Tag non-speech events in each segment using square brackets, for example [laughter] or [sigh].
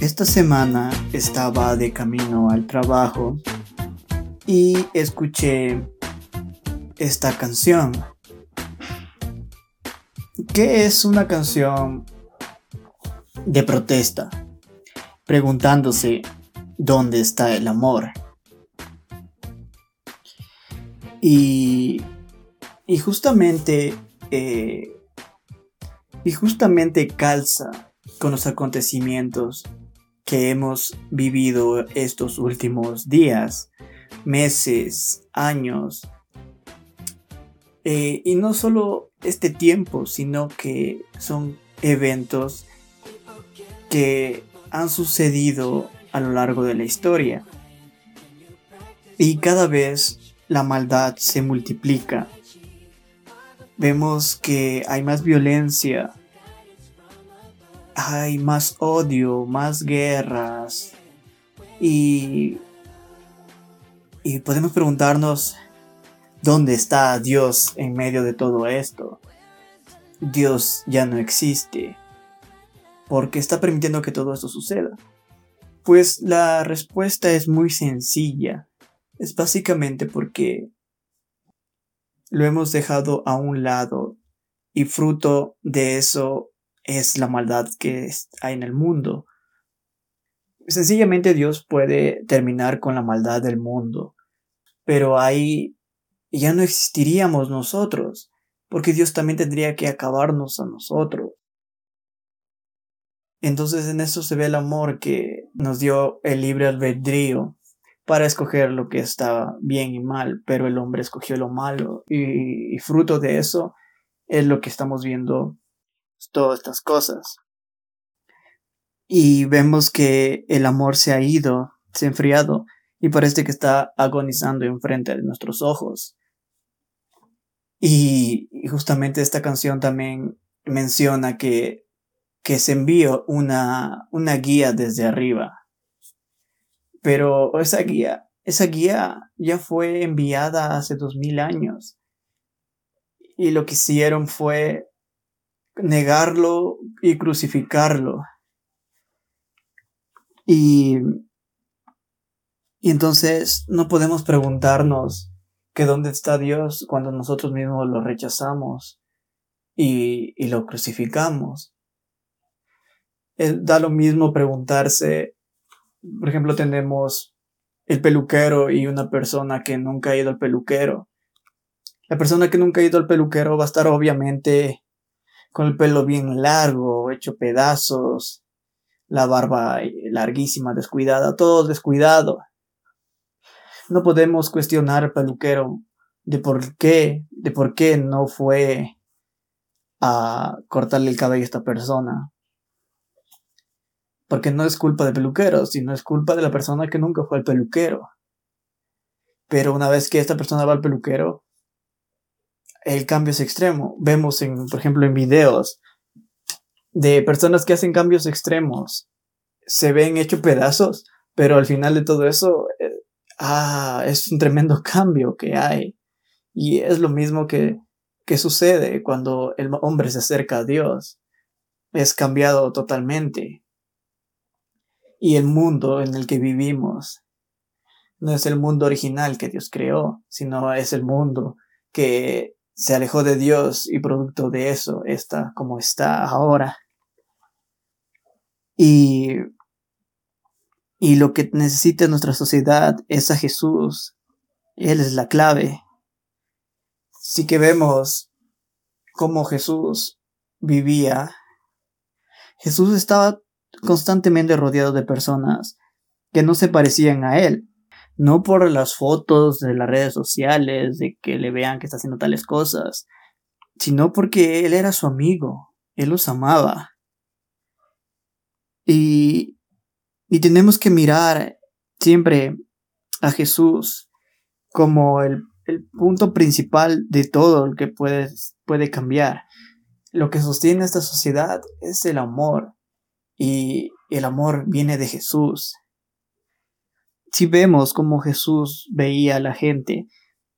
Esta semana estaba de camino al trabajo y escuché esta canción. Que es una canción de protesta, preguntándose dónde está el amor. Y, y justamente eh, y justamente calza con los acontecimientos que hemos vivido estos últimos días, meses, años. Eh, y no solo este tiempo, sino que son eventos que han sucedido a lo largo de la historia. Y cada vez la maldad se multiplica. Vemos que hay más violencia, hay más odio, más guerras. Y, y podemos preguntarnos, ¿dónde está Dios en medio de todo esto? Dios ya no existe. ¿Por qué está permitiendo que todo esto suceda? Pues la respuesta es muy sencilla. Es básicamente porque lo hemos dejado a un lado y fruto de eso es la maldad que hay en el mundo. Sencillamente Dios puede terminar con la maldad del mundo, pero ahí ya no existiríamos nosotros, porque Dios también tendría que acabarnos a nosotros. Entonces en eso se ve el amor que nos dio el libre albedrío para escoger lo que está bien y mal, pero el hombre escogió lo malo y, y fruto de eso es lo que estamos viendo todas estas cosas. Y vemos que el amor se ha ido, se ha enfriado y parece que está agonizando enfrente de nuestros ojos. Y, justamente esta canción también menciona que, que se envió una, una guía desde arriba. Pero esa guía, esa guía ya fue enviada hace dos mil años. Y lo que hicieron fue negarlo y crucificarlo. Y, y entonces no podemos preguntarnos que dónde está Dios cuando nosotros mismos lo rechazamos y, y lo crucificamos. da lo mismo preguntarse, por ejemplo, tenemos el peluquero y una persona que nunca ha ido al peluquero. La persona que nunca ha ido al peluquero va a estar obviamente con el pelo bien largo, hecho pedazos, la barba larguísima, descuidada, todo descuidado. No podemos cuestionar al peluquero de por qué, de por qué no fue a cortarle el cabello a esta persona. Porque no es culpa del peluquero, sino es culpa de la persona que nunca fue al peluquero. Pero una vez que esta persona va al peluquero, el cambio es extremo. Vemos, en, por ejemplo, en videos de personas que hacen cambios extremos. Se ven hechos pedazos, pero al final de todo eso, eh, ah, es un tremendo [laughs] cambio que hay. Y es lo mismo que, que sucede cuando el hombre se acerca a Dios. Es cambiado totalmente. Y el mundo en el que vivimos no es el mundo original que Dios creó, sino es el mundo que se alejó de Dios y producto de eso está como está ahora. Y, y lo que necesita nuestra sociedad es a Jesús. Él es la clave. Sí que vemos cómo Jesús vivía. Jesús estaba constantemente rodeado de personas que no se parecían a él no por las fotos de las redes sociales, de que le vean que está haciendo tales cosas, sino porque él era su amigo, él los amaba. Y, y tenemos que mirar siempre a Jesús como el, el punto principal de todo lo que puede, puede cambiar. Lo que sostiene esta sociedad es el amor y el amor viene de Jesús si vemos cómo Jesús veía a la gente,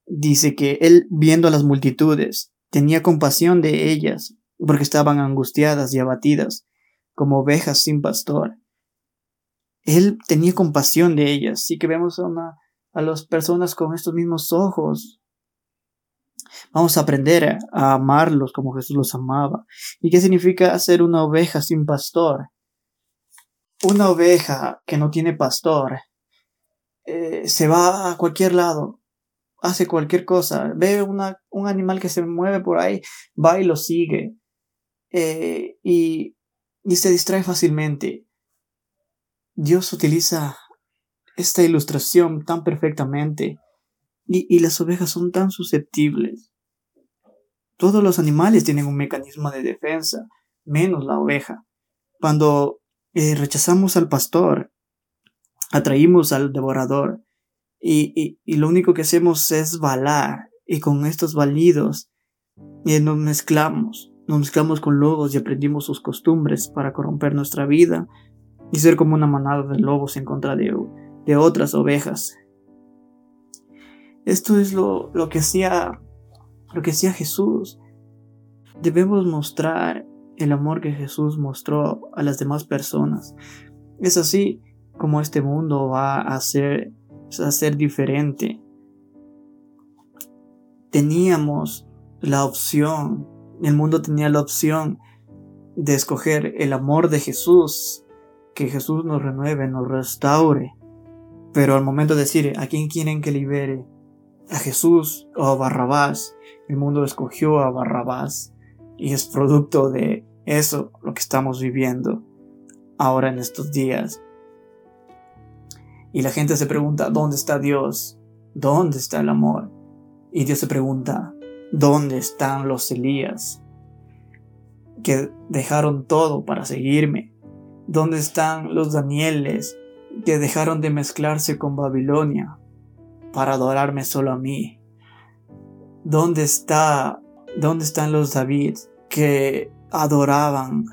dice que él, viendo a las multitudes, tenía compasión de ellas, porque estaban angustiadas y abatidas, como ovejas sin pastor. Él tenía compasión de ellas. Sí que vemos a, una, a las personas con estos mismos ojos. Vamos a aprender a amarlos como Jesús los amaba. ¿Y qué significa ser una oveja sin pastor? Una oveja que no tiene pastor eh, se va a cualquier lado, hace cualquier cosa, ve una, un animal que se mueve por ahí, va y lo sigue eh, y, y se distrae fácilmente. Dios utiliza esta ilustración tan perfectamente y, y las ovejas son tan susceptibles. Todos los animales tienen un mecanismo de defensa, menos la oveja. Cuando eh, rechazamos al pastor, atraímos al devorador y, y, lo único que hacemos es balar y con estos balidos eh, nos mezclamos, nos mezclamos con lobos y aprendimos sus costumbres para corromper nuestra vida y ser como una manada de lobos en contra de, de otras ovejas. Esto es lo, lo que hacía lo que hacía Jesús. Debemos mostrar el amor que Jesús mostró a las demás personas. Es así como este mundo va a ser, a ser diferente. Teníamos la opción, el mundo tenía la opción de escoger el amor de Jesús, que Jesús nos renueve, nos restaure. Pero al momento de decir a quién quieren que libere, a Jesús o a Barrabás, el mundo escogió a Barrabás y es producto de eso lo que estamos viviendo ahora en estos días. Y la gente se pregunta, ¿dónde está Dios? ¿Dónde está el amor? Y Dios se pregunta, ¿dónde están los Elías? Que dejaron todo para seguirme. ¿Dónde están los Danieles que dejaron de mezclarse con Babilonia para adorarme solo a mí? ¿Dónde está dónde están los David que adoraban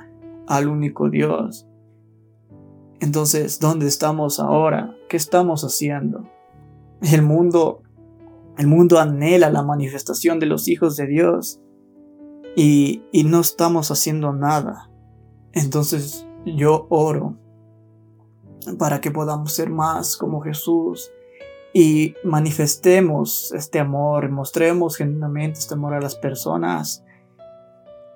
al único Dios? Entonces, ¿dónde estamos ahora? ¿Qué estamos haciendo? El mundo, el mundo anhela la manifestación de los hijos de Dios y, no estamos haciendo nada. Entonces, yo oro para que podamos ser más como Jesús y manifestemos este amor, mostremos genuinamente este amor a las personas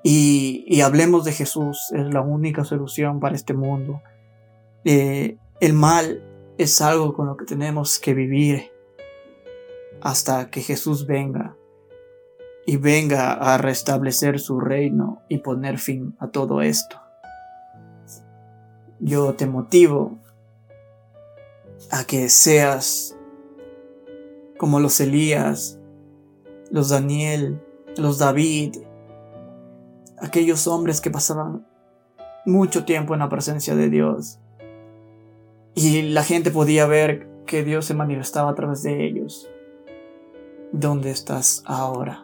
y hablemos de Jesús. Es la única solución para este mundo. Eh, el mal es algo con lo que tenemos que vivir hasta que Jesús venga y venga a restablecer su reino y poner fin a todo esto. Yo te motivo a que seas como los Elías, los Daniel, los David, aquellos hombres que pasaban mucho tiempo en la presencia de Dios y la gente podía ver que Dios se manifestaba a través de ellos. ¿Dónde estás ahora?